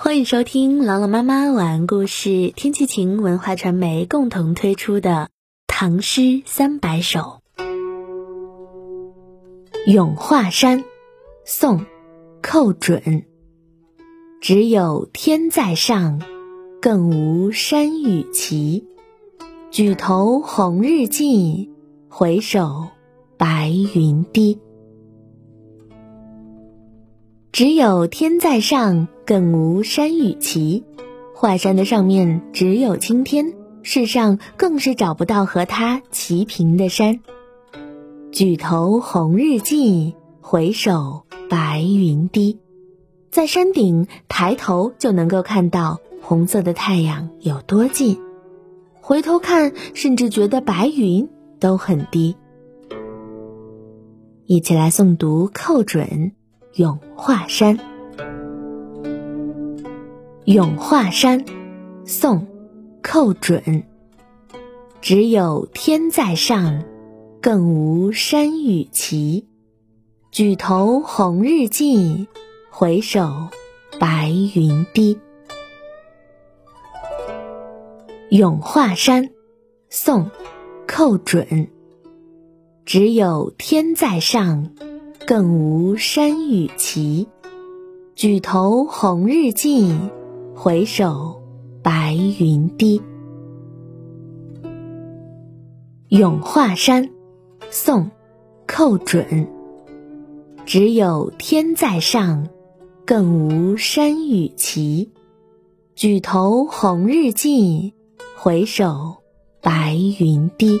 欢迎收听朗朗妈妈晚安故事，天气晴文化传媒共同推出的《唐诗三百首》。《咏华山》宋·寇准。只有天在上，更无山与齐。举头红日近，回首白云低。只有天在上，更无山与齐。华山的上面只有青天，世上更是找不到和它齐平的山。举头红日近，回首白云低。在山顶抬头就能够看到红色的太阳有多近，回头看甚至觉得白云都很低。一起来诵读寇准。《咏华山》《咏华山》宋·寇准。只有天在上，更无山与齐。举头红日近，回首白云低。《咏华山》宋·寇准。只有天在上。更无山与齐，举头红日近，回首白云低。《咏华山》宋·寇准。只有天在上，更无山与齐。举头红日近，回首白云低。